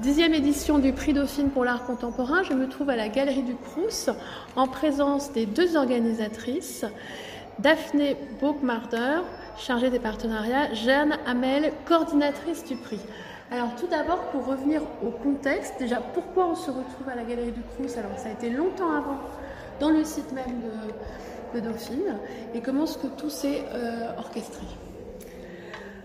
Dixième édition du prix Dauphine pour l'art contemporain. Je me trouve à la Galerie du Crous en présence des deux organisatrices, Daphné Bogmarder, chargée des partenariats, Jeanne Hamel, coordinatrice du prix. Alors tout d'abord, pour revenir au contexte, déjà pourquoi on se retrouve à la Galerie du Crous? Alors ça a été longtemps avant, dans le site même de, Dauphine, et comment est-ce que tout s'est euh, orchestré?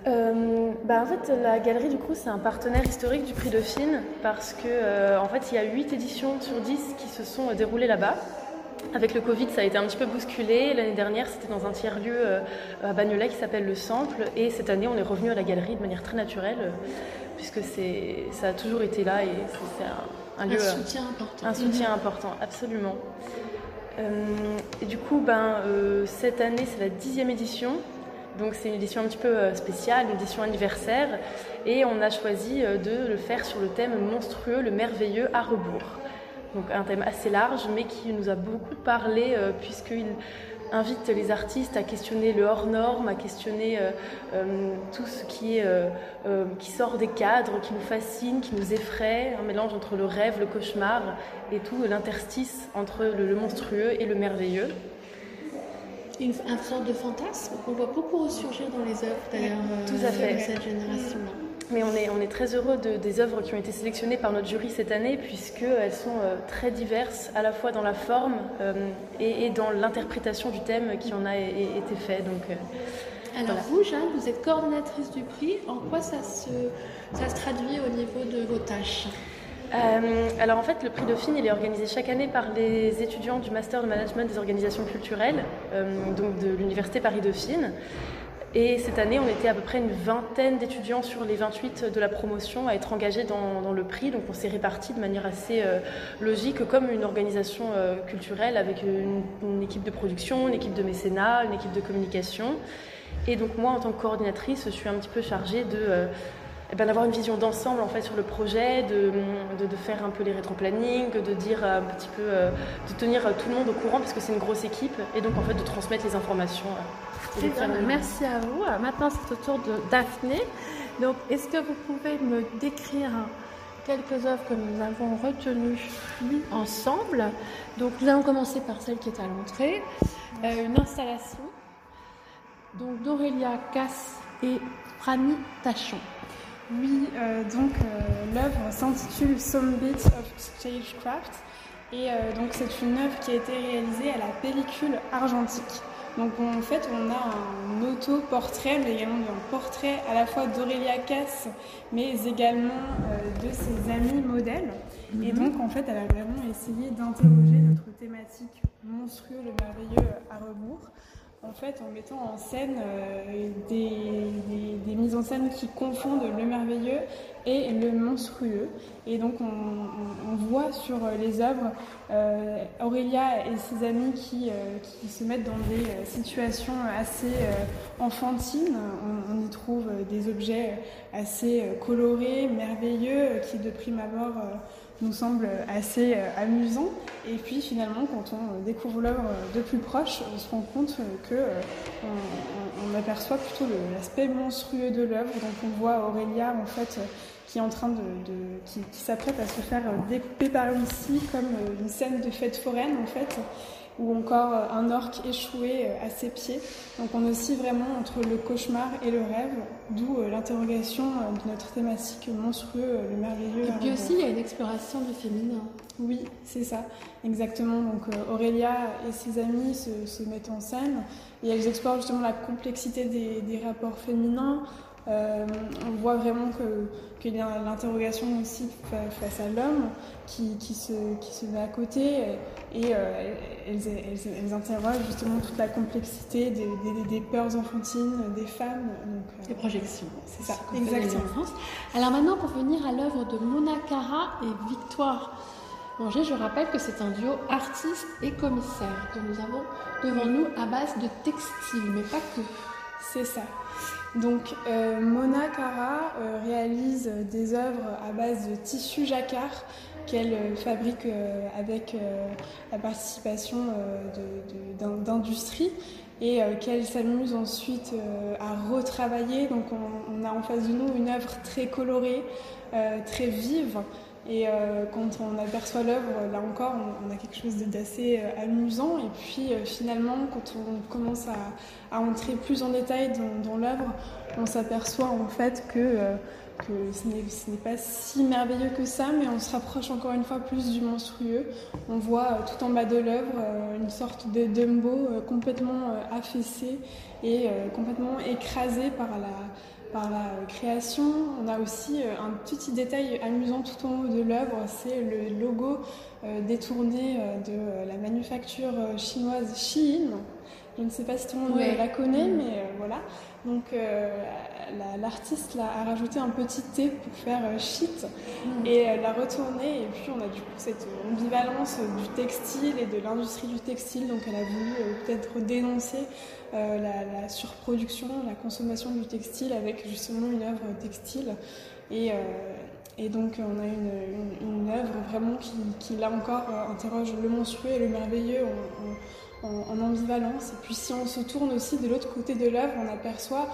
Euh, bah, en fait, la Galerie du Crous, c'est un partenaire historique du prix Dauphine parce que, euh, en fait, il y a 8 éditions sur 10 qui se sont déroulées là-bas. Avec le Covid, ça a été un petit peu bousculé. L'année dernière, c'était dans un tiers-lieu euh, à Bagnolet qui s'appelle Le Sample. Et cette année, on est revenu à la galerie de manière très naturelle, puisque ça a toujours été là et c'est un, lieu. Un soutien important. Un soutien important, absolument. et du coup, ben, cette année, c'est la dixième édition. Donc c'est une édition un petit peu euh, spéciale, une édition anniversaire, et on a choisi euh, de le faire sur le thème monstrueux, le merveilleux à rebours. Donc un thème assez large, mais qui nous a beaucoup parlé euh, puisqu'il invite les artistes à questionner le hors norme, à questionner tout ce qui, sort des cadres, qui nous fascine, qui nous effraie, un mélange entre le rêve, le cauchemar et tout l'interstice entre le monstrueux et le merveilleux une, sorte de fantasme qu'on voit beaucoup ressurgir dans les œuvres d'ailleurs Tout à fait. de cette génération-là. Mais on est, on est très heureux de, des œuvres qui ont été sélectionnées par notre jury cette année, puisqu'elles sont euh, très diverses, à la fois dans la forme euh, et, dans l'interprétation du thème qui en a été fait. Donc, euh, Alors vous, Jeanne, vous êtes coordinatrice du prix. En quoi ça se, ça se traduit au niveau de vos tâches? Euh, alors en fait, le prix Dauphine, il est organisé chaque année par les étudiants du Master de Management des organisations culturelles, euh, donc de l'Université Paris-Dauphine. Et cette année, on était à peu près une vingtaine d'étudiants sur les 28 de la promotion à être engagés dans, le prix. Donc on s'est répartis de manière assez euh, logique, comme une organisation culturelle, avec une, une, équipe de production, une équipe de mécénat, une équipe de communication. Et donc moi, en tant que coordinatrice, je suis un petit peu chargée de eh ben, d'avoir une vision d'ensemble en fait sur le projet, de, de, faire un peu les rétro-planning, de dire un petit peu, euh, de tenir tout le monde au courant parce que c'est une grosse équipe et donc en fait de transmettre les informations. Euh, merci à vous. maintenant c'est au tour de Daphné. Donc est-ce que vous pouvez me décrire quelques œuvres que nous avons retenues ensemble? Donc nous allons commencer par celle qui est à l'entrée, euh, une installation donc d'Aurélia Casse et Franny Tachon. Oui, euh, donc euh, l'œuvre s'intitule Some Bits of Stagecraft et euh, donc c'est une œuvre qui a été réalisée à la pellicule argentique. Donc en fait on a un auto-portrait, mais également un portrait à la fois d'Aurélia Cass, mais également de ses amis modèles. Et mhm. donc en fait elle a vraiment essayé d'interroger notre thématique monstrueux, le merveilleux à rebours en fait, en mettant en scène euh, des, mises en scène qui confondent le merveilleux et le monstrueux. Et donc, on, voit sur les œuvres euh, Aurélia et ses amis euh, qui, se mettent dans des situations assez enfantines. On, y trouve des objets assez colorés, merveilleux, qui de prime abord nous semble assez euh, amusant. Et puis finalement, quand on découvre l'œuvre de plus proche, on se rend compte que euh, on, aperçoit plutôt l'aspect monstrueux de l'œuvre. Donc on voit Aurélia en fait qui est en train de, qui, s'apprête à se faire découper par ici comme une scène de fête foraine en fait ou encore euh, un orque échoué euh, à ses pieds. Donc on oscille vraiment entre le cauchemar et le rêve, d'où euh, l'interrogation de notre thématique monstrueux, le merveilleux. Et puis aussi il y a une exploration du féminin. Oui, c'est ça, exactement. Donc Aurélia et ses amis se, mettent en scène et elles explorent justement la complexité des rapports féminins, euh, on voit vraiment qu'il y a l'interrogation aussi face à l'homme qui, qui, se, qui se met à côté et euh, elles, interrogent justement toute la complexité des, des, peurs enfantines des femmes. Donc, des projections, c'est ça, exactement. Alors maintenant, pour venir à l'œuvre de Mona Cara et Victoire Manger, je rappelle que c'est un duo artiste et commissaire que nous avons devant nous à base de textile, mais pas que. C'est ça. Donc euh, Mona Cara euh, réalise des œuvres à base de tissu jacquard qu'elle euh, fabrique avec la participation d'industries. et qu'elle s'amuse ensuite à retravailler. Donc on, a en face de nous une œuvre très colorée, très vive. Et quand on aperçoit l'œuvre, là encore, on, a quelque chose d'assez amusant. Et puis finalement, quand on commence à, entrer plus en détail dans l'œuvre, on s'aperçoit en fait que que ce n'est pas si merveilleux que ça, mais on se rapproche encore une fois plus du monstrueux. On voit euh, tout en bas de l'œuvre euh, une sorte de Dumbo euh, complètement affaissé et complètement écrasé par la, par la création. On a aussi un petit détail amusant tout en haut de l'œuvre, c'est le logo détourné de la manufacture chinoise Shein. Je ne sais pas si tout le monde la connaît, mm. mais voilà. Donc l'artiste a rajouté un petit T pour faire euh, shit. Mm. et l'a retourné et puis on a du coup cette ambivalence du textile et de l'industrie du textile. Donc elle a voulu euh, peut-être dénoncer euh, la, surproduction, la consommation du textile avec justement une œuvre textile. Et, et donc on a une, une, œuvre vraiment qui, qui, là encore interroge le monstrueux et le merveilleux en, en ambivalence. Et puis si on se tourne aussi de l'autre côté de l'œuvre, on aperçoit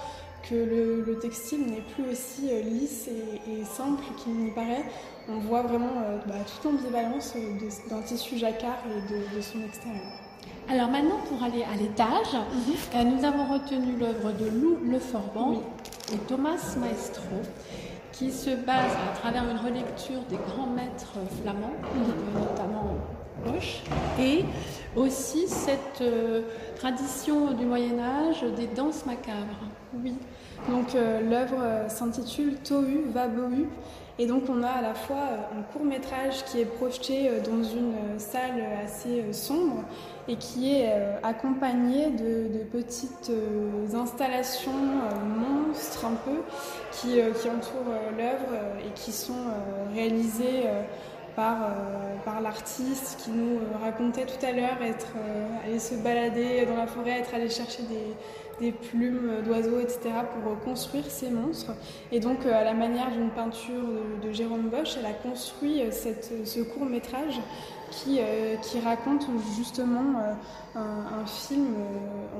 que le, textile n'est plus aussi euh, lisse et, simple qu'il n'y paraît. On voit vraiment euh, bah, toute l'ambivalence euh, d'un tissu jacquard et de, son extérieur. Alors maintenant, pour aller à l'étage, mhm. nous avons retenu l'œuvre de Lou Leforban et Thomas Maestro, qui se base à travers une relecture des grands maîtres flamands, mhm. notamment Et aussi cette tradition du Moyen Âge des danses macabres. Oui, donc euh, l'œuvre euh, s'intitule Tohu Vabohu et donc on a à la fois euh, un court métrage qui est projeté dans une salle assez sombre et qui est accompagné de, petites installations monstres un peu qui, qui entourent l'œuvre et qui sont réalisées par, par l'artiste qui nous racontait tout à l'heure être aller se balader dans la forêt, être allé chercher des, plumes d'oiseaux, etc., pour construire ces monstres. Et donc, euh, à la manière d'une peinture de, Jérôme Bosch, elle a construit euh, ce court métrage qui, euh, qui raconte justement un, film.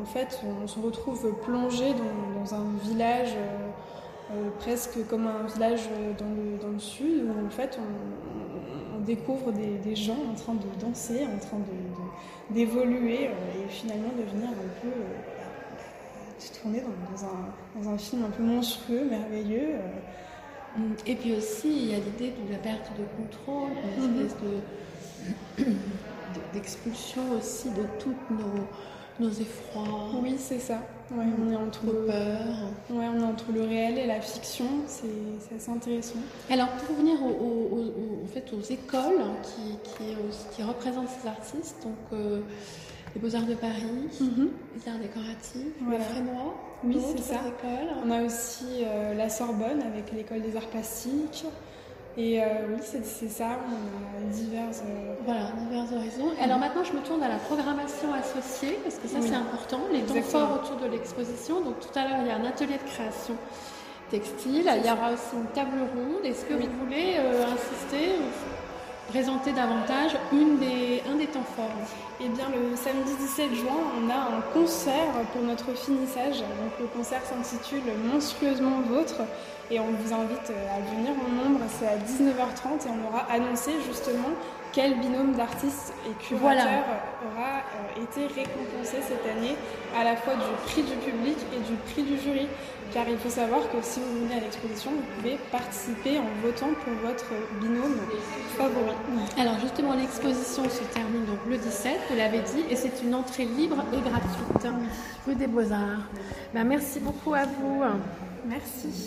en fait, on se retrouve plongé dans, un village. Presque comme un village dans le, dans le sud, où en fait on, découvre des, des, gens en train de danser, en train d'évoluer de, et finalement devenir un peu tourné dans, dans, un, dans, un, film un peu monstrueux, merveilleux. Euh. Et puis aussi, il y a l'idée de la perte de contrôle, une mhm. espèce de, d'expulsion aussi de toutes nos, nos effrois. Oui, c'est ça. Ouais, on est entre peur. Ouais, on est entre le réel et la fiction. C'est, assez intéressant. Alors, pour revenir au, fait, aux écoles qui, qui, qui, représentent ces artistes, donc. Euh, les Beaux-Arts de Paris, mhm. les Arts décoratifs, le Frénois. Oui, c'est ça. On a aussi euh, la Sorbonne avec l'école des arts plastiques. Et euh, oui, c'est ça, on a divers, euh, voilà, divers horizons. alors maintenant, je me tourne à la programmation associée, parce que ça, c'est important, les temps forts autour de l'exposition. Donc tout à l'heure, il y a un atelier de création textile, il y aura aussi une table ronde. Est-ce que vous voulez insister présenter davantage une des, un des temps forts Eh bien, le samedi 17 juin, on a un concert pour notre finissage. Donc, le concert s'intitule Monstrueusement Vôtre et on vous invite à venir en nombre. C'est à 19h30 et on aura annoncé justement quel binôme d'artistes et curateurs aura euh, été récompensé cette année à la fois du prix du public et du prix du jury. Car il faut savoir que si vous venez à l'exposition, vous pouvez participer en votant pour votre binôme favori. Alors justement, l'exposition se termine donc le 17, vous l'avez dit, et c'est une entrée libre et gratuite, rue des Beaux-Arts. Ben, merci beaucoup à vous. Merci.